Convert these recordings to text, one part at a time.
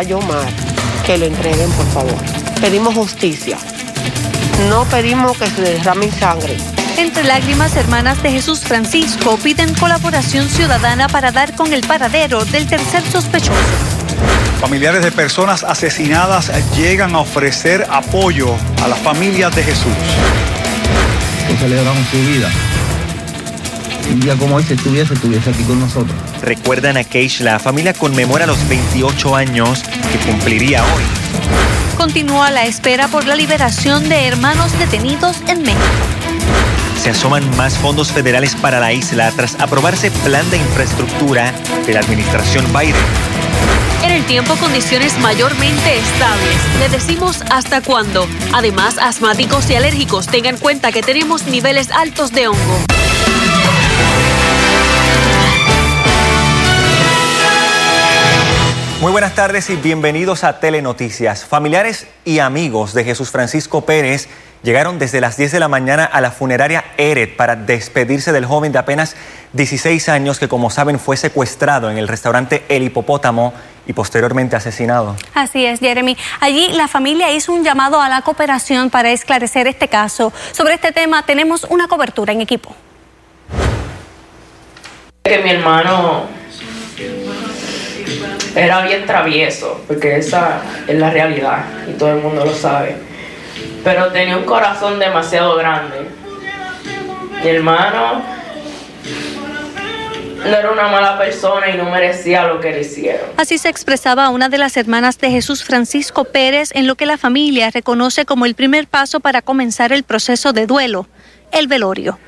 está Yomar, que lo entreguen, por favor. Pedimos justicia. No pedimos que se derrame sangre. Entre lágrimas, hermanas de Jesús Francisco piden colaboración ciudadana para dar con el paradero del tercer sospechoso. Familiares de personas asesinadas llegan a ofrecer apoyo a las familias de Jesús. celebramos su vida. Un día como hoy, si estuviese, estuviese aquí con nosotros. Recuerdan a Keish, la familia conmemora los 28 años que cumpliría hoy. Continúa la espera por la liberación de hermanos detenidos en México. Se asoman más fondos federales para la isla tras aprobarse plan de infraestructura de la administración Biden. En el tiempo condiciones mayormente estables. Le decimos hasta cuándo. Además, asmáticos y alérgicos tengan cuenta que tenemos niveles altos de hongo. Muy buenas tardes y bienvenidos a Telenoticias. Familiares y amigos de Jesús Francisco Pérez llegaron desde las 10 de la mañana a la funeraria Eret para despedirse del joven de apenas 16 años que, como saben, fue secuestrado en el restaurante El Hipopótamo y posteriormente asesinado. Así es, Jeremy. Allí la familia hizo un llamado a la cooperación para esclarecer este caso. Sobre este tema tenemos una cobertura en equipo. Que mi hermano era bien travieso, porque esa es la realidad y todo el mundo lo sabe. Pero tenía un corazón demasiado grande. Mi hermano no era una mala persona y no merecía lo que le hicieron. Así se expresaba una de las hermanas de Jesús Francisco Pérez en lo que la familia reconoce como el primer paso para comenzar el proceso de duelo, el velorio.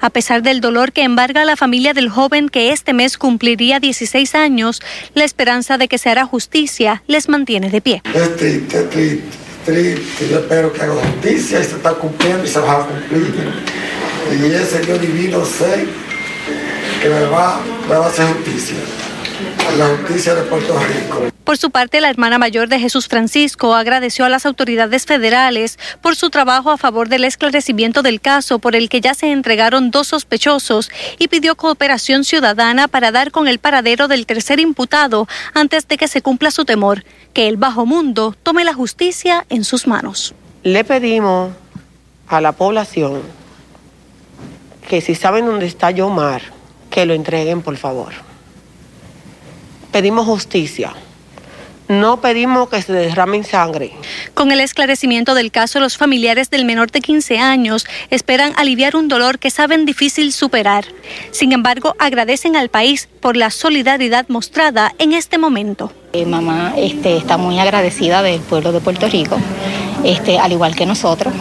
A pesar del dolor que embarga a la familia del joven que este mes cumpliría 16 años, la esperanza de que se hará justicia les mantiene de pie. Es triste, triste, triste. Yo espero que haga justicia y se está cumpliendo y se va a cumplir. Y ese Dios divino sé que me va, me va a hacer justicia. La justicia de Puerto Rico. Por su parte, la hermana mayor de Jesús Francisco agradeció a las autoridades federales por su trabajo a favor del esclarecimiento del caso por el que ya se entregaron dos sospechosos y pidió cooperación ciudadana para dar con el paradero del tercer imputado antes de que se cumpla su temor, que el bajo mundo tome la justicia en sus manos. Le pedimos a la población que si saben dónde está Yomar, que lo entreguen, por favor. Pedimos justicia. No pedimos que se derrame sangre. Con el esclarecimiento del caso, los familiares del menor de 15 años esperan aliviar un dolor que saben difícil superar. Sin embargo, agradecen al país por la solidaridad mostrada en este momento. Eh, mamá este, está muy agradecida del pueblo de Puerto Rico, este, al igual que nosotros.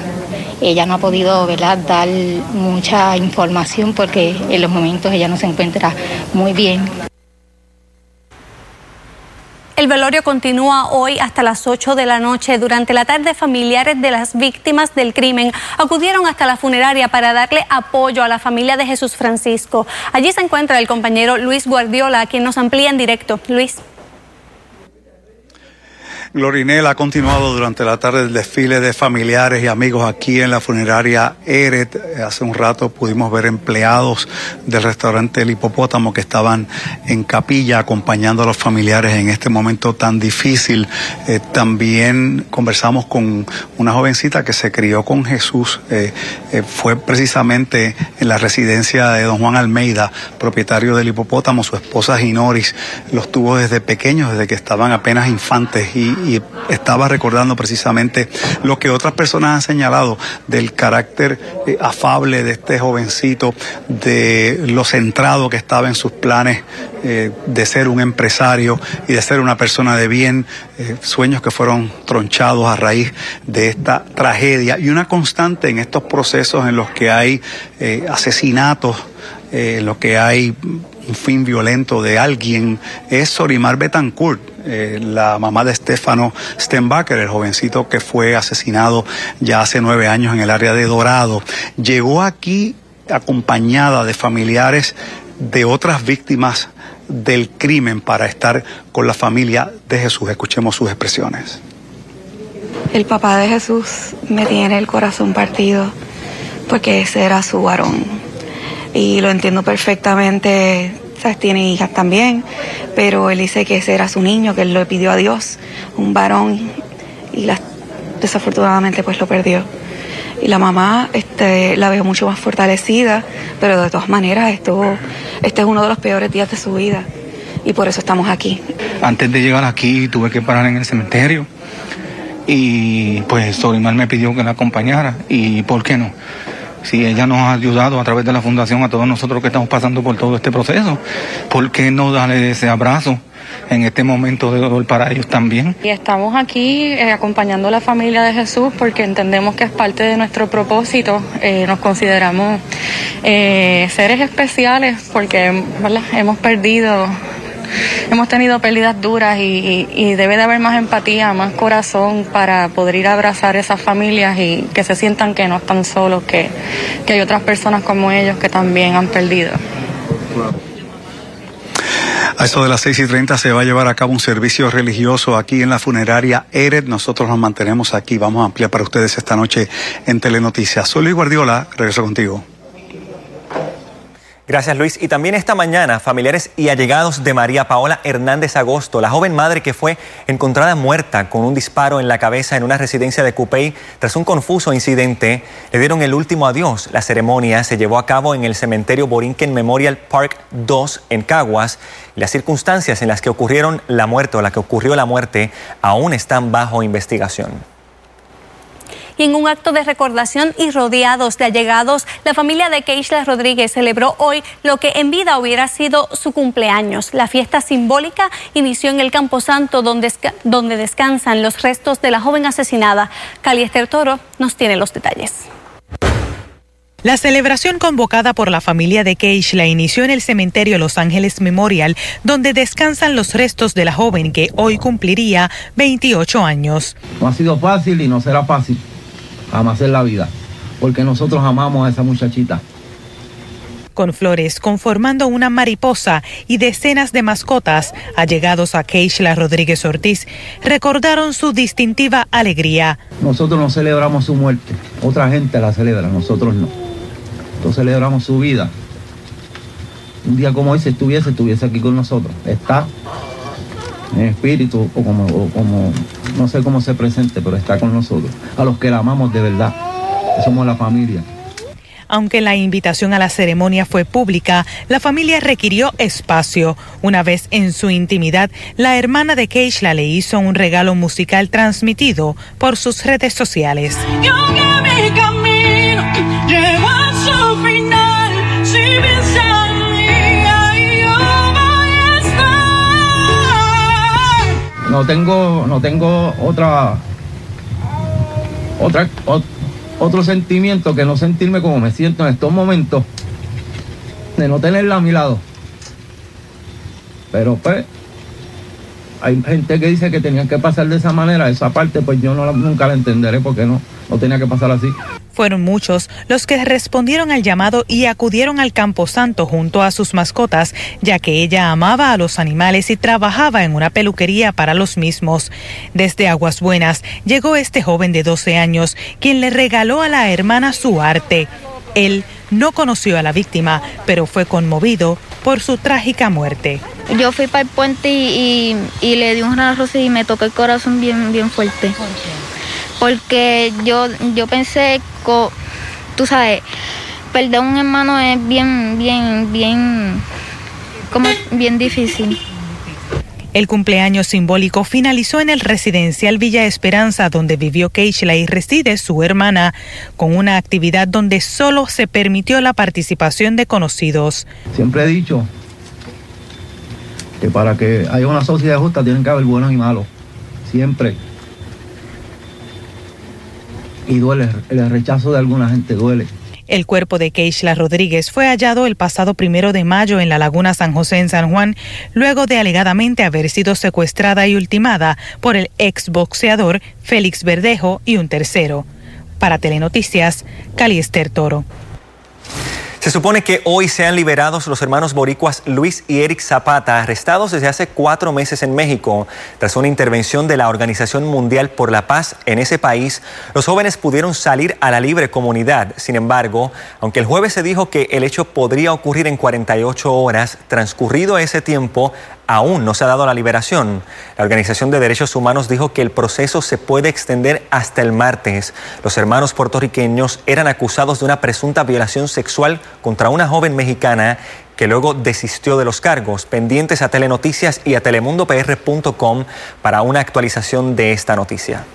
Ella no ha podido ¿verdad? dar mucha información porque en los momentos ella no se encuentra muy bien. El velorio continúa hoy hasta las 8 de la noche. Durante la tarde, familiares de las víctimas del crimen acudieron hasta la funeraria para darle apoyo a la familia de Jesús Francisco. Allí se encuentra el compañero Luis Guardiola, quien nos amplía en directo. Luis. Glorinel ha continuado durante la tarde el desfile de familiares y amigos aquí en la funeraria Eret. Hace un rato pudimos ver empleados del restaurante El Hipopótamo que estaban en capilla acompañando a los familiares en este momento tan difícil. Eh, también conversamos con una jovencita que se crió con Jesús. Eh, eh, fue precisamente en la residencia de don Juan Almeida, propietario del Hipopótamo. Su esposa Ginoris los tuvo desde pequeños, desde que estaban apenas infantes y y estaba recordando precisamente lo que otras personas han señalado del carácter eh, afable de este jovencito, de lo centrado que estaba en sus planes eh, de ser un empresario y de ser una persona de bien, eh, sueños que fueron tronchados a raíz de esta tragedia y una constante en estos procesos en los que hay asesinatos, en los que hay fin violento de alguien es Sorimar Betancourt, eh, la mamá de Stefano Stenbacher, el jovencito que fue asesinado ya hace nueve años en el área de Dorado. Llegó aquí acompañada de familiares de otras víctimas del crimen para estar con la familia de Jesús. Escuchemos sus expresiones. El papá de Jesús me tiene el corazón partido porque ese era su varón y lo entiendo perfectamente. ¿sabes? tiene hijas también, pero él dice que ese era su niño, que él lo pidió a Dios, un varón, y desafortunadamente pues lo perdió. Y la mamá este, la veo mucho más fortalecida, pero de todas maneras esto, este es uno de los peores días de su vida y por eso estamos aquí. Antes de llegar aquí tuve que parar en el cementerio y pues Solimar me pidió que la acompañara y ¿por qué no? Si ella nos ha ayudado a través de la fundación a todos nosotros que estamos pasando por todo este proceso, ¿por qué no darle ese abrazo? en este momento de dolor para ellos también. Y estamos aquí eh, acompañando a la familia de Jesús porque entendemos que es parte de nuestro propósito. Eh, nos consideramos eh, seres especiales porque hemos perdido hemos tenido pérdidas duras y, debe de haber más empatía, más corazón para poder ir a abrazar esas familias y que se sientan que no están solos, que, que hay otras personas como ellos que también han perdido. A eso de las 6 y 30 se va a llevar a cabo un servicio religioso aquí en la funeraria Eret. Nosotros nos mantenemos aquí. Vamos a ampliar para ustedes esta noche en Telenoticias. Soy Luis Guardiola, regreso contigo. Gracias Luis. Y también esta mañana, familiares y allegados de María Paola Hernández Agosto, la joven madre que fue encontrada muerta con un disparo en la cabeza en una residencia de Cupey tras un confuso incidente, le dieron el último adiós. La ceremonia se llevó a cabo en el cementerio Borinquen Memorial Park 2 en Caguas. Las circunstancias en las que ocurrieron la muerte o la que ocurrió la muerte aún están bajo investigación y en un acto de recordación y rodeados de allegados, la familia de Keishla Rodríguez celebró hoy lo que en vida hubiera sido su cumpleaños. La fiesta simbólica inició en el Camposanto donde, donde descansan los restos de la joven asesinada. Caliester Toro nos tiene los detalles. La celebración convocada por la familia de Keishla inició en el cementerio Los Ángeles Memorial, donde descansan los restos de la joven que hoy cumpliría 28 años. No ha sido fácil y no será fácil jamás en la vida, porque nosotros amamos a esa muchachita. Con flores conformando una mariposa y decenas de mascotas allegados a Keishla Rodríguez Ortiz recordaron su distintiva alegría. Nosotros no celebramos su muerte, otra gente la celebra, nosotros no. Nosotros celebramos su vida. Un día como hoy, si estuviese, estuviese aquí con nosotros. Está en espíritu o como, como, no sé cómo se presente, pero está con nosotros, a los que la amamos de verdad, somos la familia. Aunque la invitación a la ceremonia fue pública, la familia requirió espacio. Una vez en su intimidad, la hermana de Keishla le hizo un regalo musical transmitido por sus redes sociales. No tengo, no tengo otra, otra, otro sentimiento que no sentirme como me siento en estos momentos, de no tenerla a mi lado. Pero pues, hay gente que dice que tenía que pasar de esa manera, esa parte pues yo nunca la entenderé porque no, no tenía que pasar así. Fueron muchos los que respondieron al llamado y acudieron al Camposanto junto a sus mascotas, ya que ella amaba a los animales y trabajaba en una peluquería para los mismos. Desde Aguas Buenas llegó este joven de 12 años, quien le regaló a la hermana su arte. Él no conoció a la víctima, pero fue conmovido por su trágica muerte. Yo fui para el puente y, le di un abrazo y me tocó el corazón bien, bien fuerte porque yo, yo pensé, tú sabes, perder un hermano es bien, bien, bien, como bien difícil. El cumpleaños simbólico finalizó en el residencial Villa Esperanza, donde vivió Keishla y reside su hermana, con una actividad donde solo se permitió la participación de conocidos. Siempre he dicho para que haya una sociedad justa tienen que haber buenos y malos. Siempre y duele, el rechazo de alguna gente duele. El cuerpo de Keishla Rodríguez fue hallado el pasado primero de mayo en la Laguna San José en San Juan, luego de alegadamente haber sido secuestrada y ultimada por el exboxeador Félix Verdejo y un tercero. Para Telenoticias, Caliester Toro. Se supone que hoy sean liberados los hermanos boricuas Luis y Eric Zapata, arrestados desde hace cuatro meses en México. Tras una intervención de la Organización Mundial por la Paz en ese país, los jóvenes pudieron salir a la libre comunidad. Sin embargo, aunque el jueves se dijo que el hecho podría ocurrir en 48 horas, transcurrido ese tiempo, aún no se ha dado la liberación. La Organización de Derechos Humanos dijo que el proceso se puede extender hasta el martes. Los hermanos puertorriqueños eran acusados de una presunta violación sexual contra una joven mexicana que luego desistió de los cargos, pendientes a Telenoticias y a telemundopr.com para una actualización de esta noticia.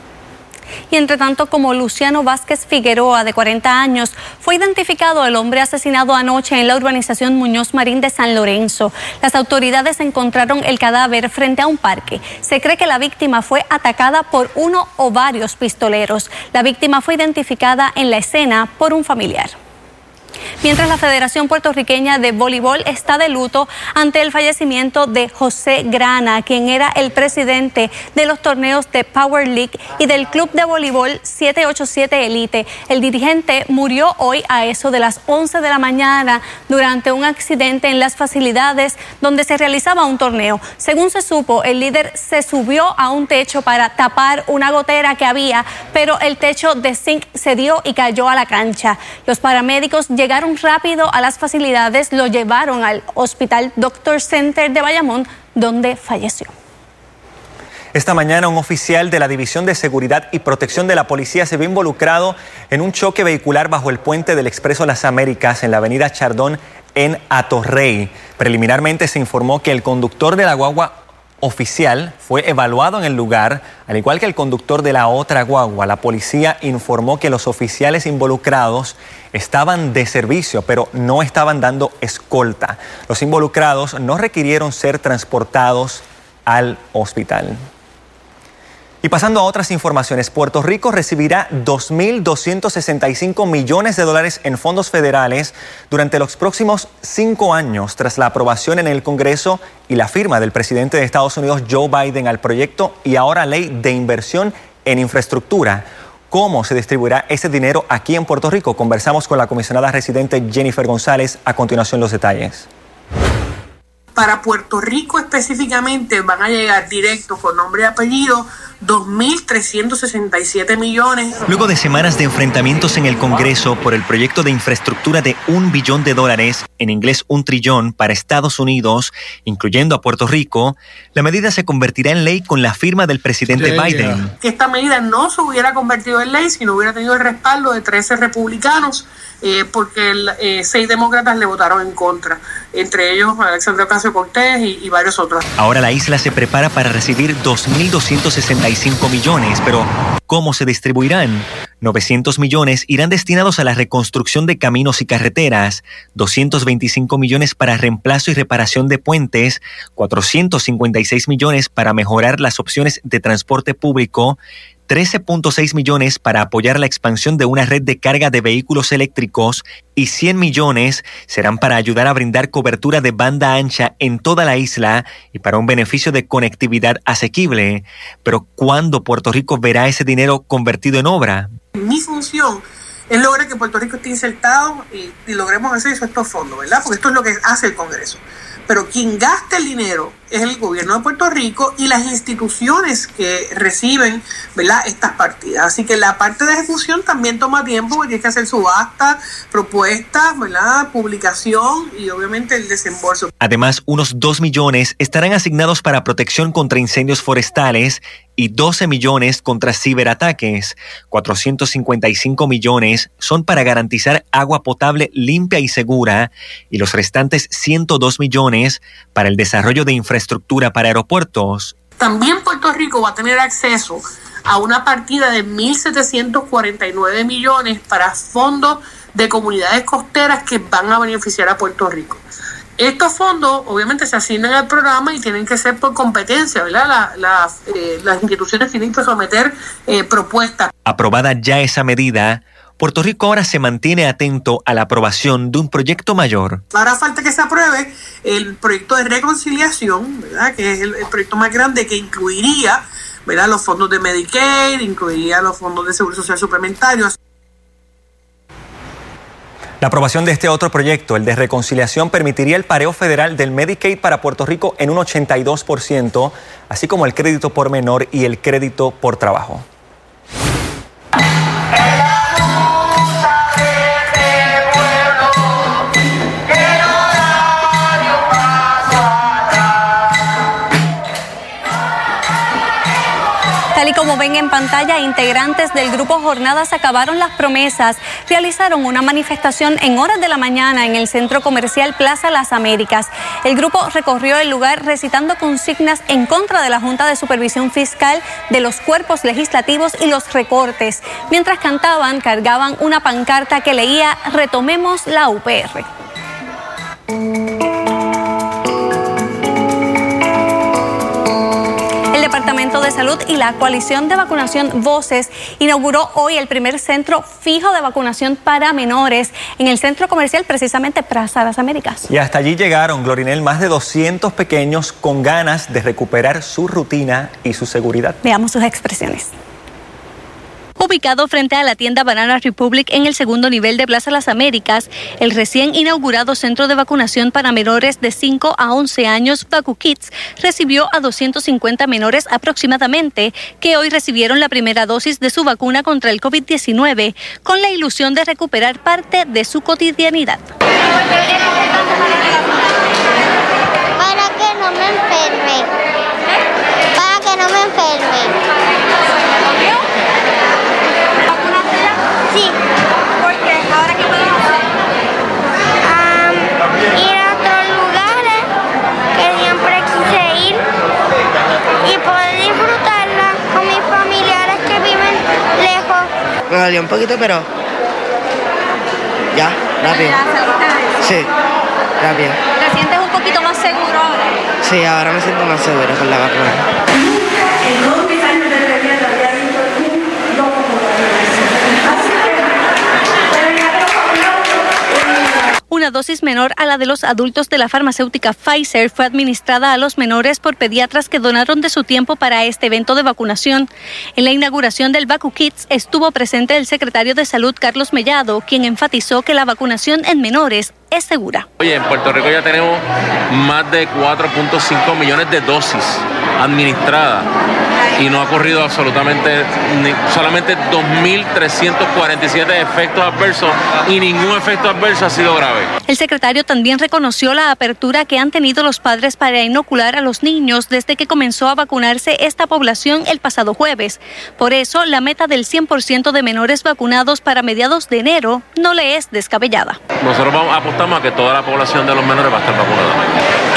Y entre tanto, como Luciano Vázquez Figueroa, de 40 años, fue identificado el hombre asesinado anoche en la urbanización Muñoz Marín de San Lorenzo. Las autoridades encontraron el cadáver frente a un parque. Se cree que la víctima fue atacada por uno o varios pistoleros. La víctima fue identificada en la escena por un familiar. Mientras la Federación Puertorriqueña de Voleibol está de luto ante el fallecimiento de José Grana, quien era el presidente de los torneos de Power League y del Club de Voleibol 787 Elite. El dirigente murió hoy a eso de las 11 de la mañana durante un accidente en las facilidades donde se realizaba un torneo. Según se supo, el líder se subió a un techo para tapar una gotera que había, pero el techo de zinc cedió y cayó a la cancha. Los paramédicos llegaron rápido a las facilidades, lo llevaron al Hospital Doctor Center de Bayamón, donde falleció. Esta mañana un oficial de la División de Seguridad y Protección de la Policía se vio involucrado en un choque vehicular bajo el puente del Expreso Las Américas en la avenida Chardón en Atorrey. Preliminarmente se informó que el conductor de la guagua oficial fue evaluado en el lugar, al igual que el conductor de la otra guagua. La policía informó que los oficiales involucrados estaban de servicio, pero no estaban dando escolta. Los involucrados no requirieron ser transportados al hospital. Y pasando a otras informaciones, Puerto Rico recibirá 2.265 millones de dólares en fondos federales durante los próximos cinco años tras la aprobación en el Congreso y la firma del presidente de Estados Unidos Joe Biden al proyecto y ahora ley de inversión en infraestructura. ¿Cómo se distribuirá ese dinero aquí en Puerto Rico? Conversamos con la comisionada residente Jennifer González. A continuación los detalles. Para Puerto Rico específicamente van a llegar directo con nombre y apellido 2.367 millones. Luego de semanas de enfrentamientos en el Congreso por el proyecto de infraestructura de un billón de dólares, en inglés un trillón, para Estados Unidos, incluyendo a Puerto Rico, la medida se convertirá en ley con la firma del presidente Biden. Que esta medida no se hubiera convertido en ley si no hubiera tenido el respaldo de 13 republicanos, eh, porque eh, seis demócratas le votaron en contra, entre ellos Alexandra Ocasio Cortés y, y varios otros. Ahora la isla se prepara para recibir 2.260 millones, pero ¿cómo se distribuirán? 900 millones irán destinados a la reconstrucción de caminos y carreteras, 225 millones para reemplazo y reparación de puentes, 456 millones para mejorar las opciones de transporte público, 13.6 millones para apoyar la expansión de una red de carga de vehículos eléctricos y 100 millones serán para ayudar a brindar cobertura de banda ancha en toda la isla y para un beneficio de conectividad asequible. Pero ¿cuándo Puerto Rico verá ese dinero convertido en obra? Mi función es lograr que Puerto Rico esté insertado y, y logremos hacer eso estos fondos, ¿verdad? Porque esto es lo que hace el Congreso. Pero quien gasta el dinero es el gobierno de Puerto Rico y las instituciones que reciben ¿verdad? estas partidas. Así que la parte de ejecución también toma tiempo porque tiene que hacer subasta, propuestas, ¿verdad? publicación y obviamente el desembolso. Además, unos 2 millones estarán asignados para protección contra incendios forestales y 12 millones contra ciberataques. 455 millones son para garantizar agua potable limpia y segura y los restantes 102 millones para el desarrollo de infraestructura estructura para aeropuertos. También Puerto Rico va a tener acceso a una partida de 1.749 millones para fondos de comunidades costeras que van a beneficiar a Puerto Rico. Estos fondos obviamente se asignan al programa y tienen que ser por competencia, ¿verdad? Eh, las instituciones tienen que someter eh, propuestas. Aprobada ya esa medida, Puerto Rico ahora se mantiene atento a la aprobación de un proyecto mayor. Ahora falta que se apruebe el proyecto de reconciliación, ¿verdad? que es el, proyecto más grande que incluiría ¿verdad? los fondos de Medicaid, incluiría los fondos de Seguro Social suplementarios. La aprobación de este otro proyecto, el de reconciliación, permitiría el pareo federal del Medicaid para Puerto Rico en un 82%, así como el crédito por menor y el crédito por trabajo. En pantalla, integrantes del grupo Jornadas Acabaron las Promesas realizaron una manifestación en horas de la mañana en el centro comercial Plaza Las Américas. El grupo recorrió el lugar recitando consignas en contra de la Junta de Supervisión Fiscal, de los cuerpos legislativos y los recortes. Mientras cantaban, cargaban una pancarta que leía Retomemos la UPR. Departamento de Salud y la coalición de vacunación Voces inauguró hoy el primer centro fijo de vacunación para menores en el centro comercial precisamente Plaza Las Américas. Y hasta allí llegaron, Glorinel, más de 200 pequeños con ganas de recuperar su rutina y su seguridad. Veamos sus expresiones. Ubicado frente a la tienda Banana Republic en el segundo nivel de Plaza Las Américas, el recién inaugurado centro de vacunación para menores de 5 a 11 años, Vacu Kids, recibió a 250 menores aproximadamente que hoy recibieron la primera dosis de su vacuna contra el COVID-19 con la ilusión de recuperar parte de su cotidianidad. Para que no me enferme. Para que no me enferme. Sí. ¿Por qué? ¿Ahora qué podemos hacer? ir a otros lugares que siempre quise ir y poder disfrutarla con mis familiares que viven lejos. Me dolió un poquito, pero ya, rápido. Sí, rápido. ¿Te sientes un poquito más seguro ahora? Sí, ahora me siento más seguro con la vacuna. Una dosis menor a la de los adultos de la farmacéutica Pfizer fue administrada a los menores por pediatras que donaron de su tiempo para este evento de vacunación. En la inauguración del Vacu Kids estuvo presente el secretario de Salud Carlos Mellado, quien enfatizó que la vacunación en menores es segura. Oye, en Puerto Rico ya tenemos más de 4.5 millones de dosis administradas y no ha ocurrido absolutamente ni, solamente 2.347 efectos adversos y ningún efecto adverso ha sido grave. El secretario también reconoció la apertura que han tenido los padres para inocular a los niños desde que comenzó a vacunarse esta población el pasado jueves. Por eso, la meta del 100% de menores vacunados para mediados de enero no le es descabellada. Nosotros vamos, apostamos a que toda la población de los menores va a estar vacunada.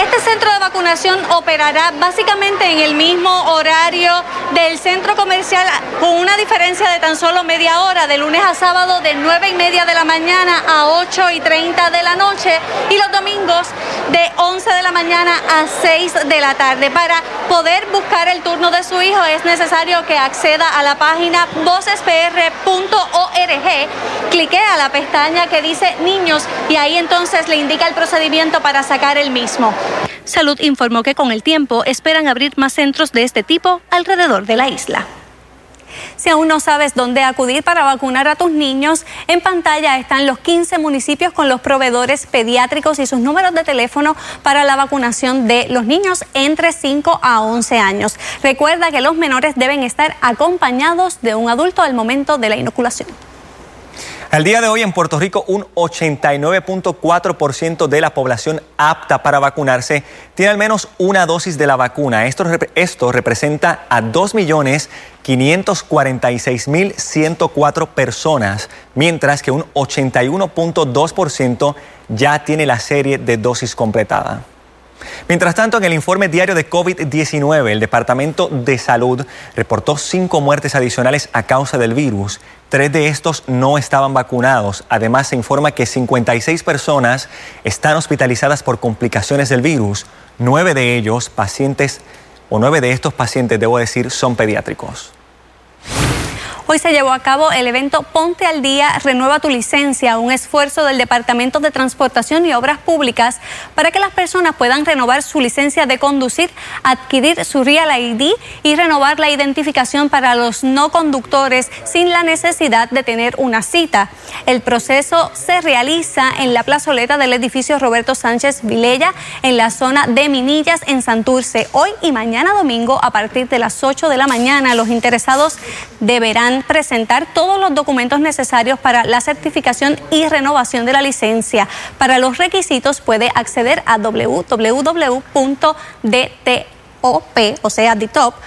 Vacunación operará básicamente en el mismo horario del centro comercial con una diferencia de tan solo media hora, de lunes a sábado de 9 y media de la mañana a 8 y 30 de la noche y los domingos de 11 de la mañana a 6 de la tarde. Para poder buscar el turno de su hijo es necesario que acceda a la página vocespr.org, clique a la pestaña que dice niños y ahí entonces le indica el procedimiento para sacar el mismo. Salud informó que con el tiempo esperan abrir más centros de este tipo alrededor de la isla. Si aún no sabes dónde acudir para vacunar a tus niños, en pantalla están los 15 municipios con los proveedores pediátricos y sus números de teléfono para la vacunación de los niños entre 5 a 11 años. Recuerda que los menores deben estar acompañados de un adulto al momento de la inoculación. Al día de hoy en Puerto Rico, un 89.4% de la población apta para vacunarse tiene al menos una dosis de la vacuna. Esto, esto representa a 2.546.104 personas, mientras que un 81.2% ya tiene la serie de dosis completada. Mientras tanto, en el informe diario de COVID-19, el Departamento de Salud reportó cinco muertes adicionales a causa del virus. Tres de estos no estaban vacunados. Además, se informa que 56 personas están hospitalizadas por complicaciones del virus. Nueve de ellos, pacientes, o nueve de estos pacientes, debo decir, son pediátricos. Hoy se llevó a cabo el evento Ponte al Día, Renueva tu Licencia, un esfuerzo del Departamento de Transportación y Obras Públicas para que las personas puedan renovar su licencia de conducir, adquirir su Real ID y renovar la identificación para los no conductores sin la necesidad de tener una cita. El proceso se realiza en la plazoleta del edificio Roberto Sánchez Vilella, en la zona de Minillas, en Santurce. Hoy y mañana domingo, a partir de las 8 de la mañana, los interesados deberán presentar todos los documentos necesarios para la certificación y renovación de la licencia. Para los requisitos puede acceder a www.dtop, o sea, ditop.pr.gov.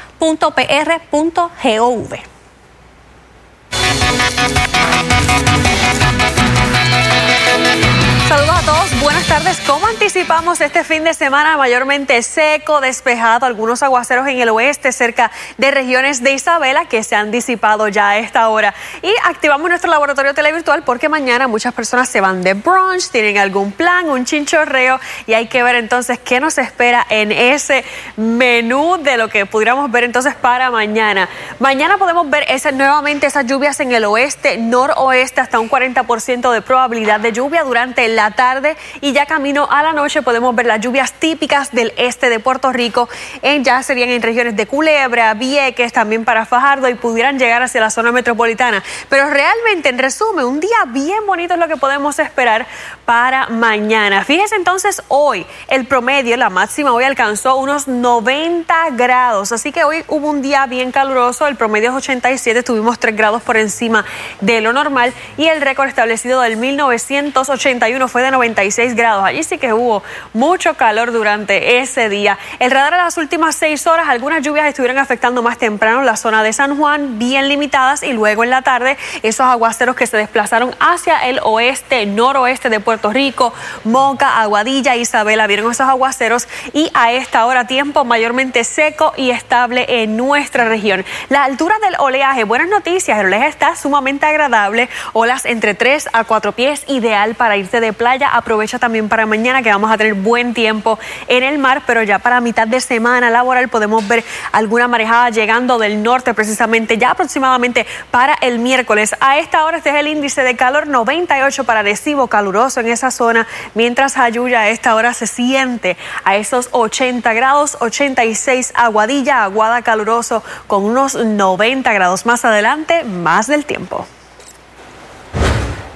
Saludos buenas tardes. ¿Cómo anticipamos este fin de semana mayormente seco, despejado, algunos aguaceros en el oeste cerca de regiones de Isabela que se han disipado ya a esta hora? Y activamos nuestro laboratorio televirtual porque mañana muchas personas se van de brunch, tienen algún plan, un chinchorreo y hay que ver entonces qué nos espera en ese menú de lo que pudiéramos ver entonces para mañana. Mañana podemos ver nuevamente esas lluvias en el oeste, noroeste, hasta un 40% de probabilidad de lluvia durante la tarde y ya camino a la noche podemos ver las lluvias típicas del este de Puerto Rico, en, ya serían en regiones de Culebra, Vieques, también para Fajardo y pudieran llegar hacia la zona metropolitana. Pero realmente, en resumen, un día bien bonito es lo que podemos esperar para mañana. Fíjese entonces hoy, el promedio, la máxima hoy alcanzó unos 90 grados, así que hoy hubo un día bien caluroso, el promedio es 87, tuvimos 3 grados por encima de lo normal y el récord establecido del 1981 fue de 96 grados. Allí sí que hubo mucho calor durante ese día. El radar a las últimas seis horas, algunas lluvias estuvieron afectando más temprano la zona de San Juan, bien limitadas, y luego en la tarde esos aguaceros que se desplazaron hacia el oeste, noroeste de Puerto Rico, Moca, Aguadilla, Isabela, vieron esos aguaceros y a esta hora tiempo mayormente seco y estable en nuestra región. La altura del oleaje, buenas noticias, el oleaje está sumamente agradable, olas entre 3 a 4 pies, ideal para irse de playa. Aprovecha también para mañana que vamos a tener buen tiempo en el mar, pero ya para mitad de semana laboral podemos ver alguna marejada llegando del norte precisamente ya aproximadamente para el miércoles. A esta hora este es el índice de calor 98 para Recibo, caluroso en esa zona, mientras Ayuya a esta hora se siente a esos 80 grados, 86 Aguadilla, Aguada caluroso con unos 90 grados más adelante, más del tiempo.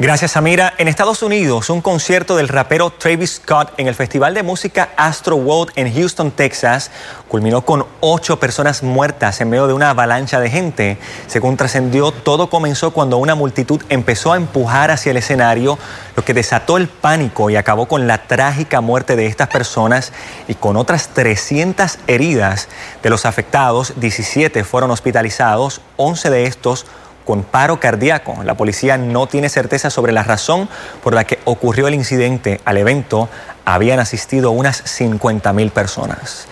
Gracias, Samira. En Estados Unidos, un concierto del rapero Travis Scott en el Festival de Música Astro World en Houston, Texas, culminó con ocho personas muertas en medio de una avalancha de gente. Según trascendió, todo comenzó cuando una multitud empezó a empujar hacia el escenario, lo que desató el pánico y acabó con la trágica muerte de estas personas y con otras 300 heridas. De los afectados, 17 fueron hospitalizados, 11 de estos con paro cardíaco. La policía no tiene certeza sobre la razón por la que ocurrió el incidente. Al evento habían asistido unas 50 mil personas.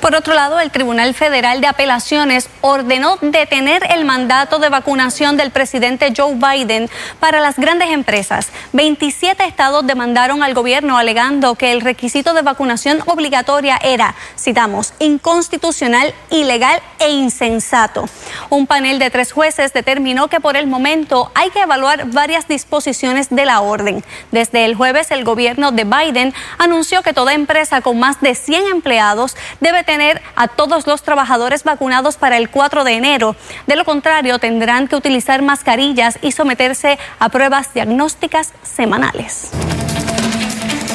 Por otro lado, el Tribunal Federal de Apelaciones ordenó detener el mandato de vacunación del presidente Joe Biden para las grandes empresas. 27 estados demandaron al gobierno alegando que el requisito de vacunación obligatoria era, citamos, inconstitucional, ilegal e insensato. Un panel de tres jueces determinó que por el momento hay que evaluar varias disposiciones de la orden. Desde el jueves, el gobierno de Biden anunció que toda empresa con más de 100 empleados debe tener a todos los trabajadores vacunados para el 4 de enero. De lo contrario, tendrán que utilizar mascarillas y someterse a pruebas diagnósticas semanales.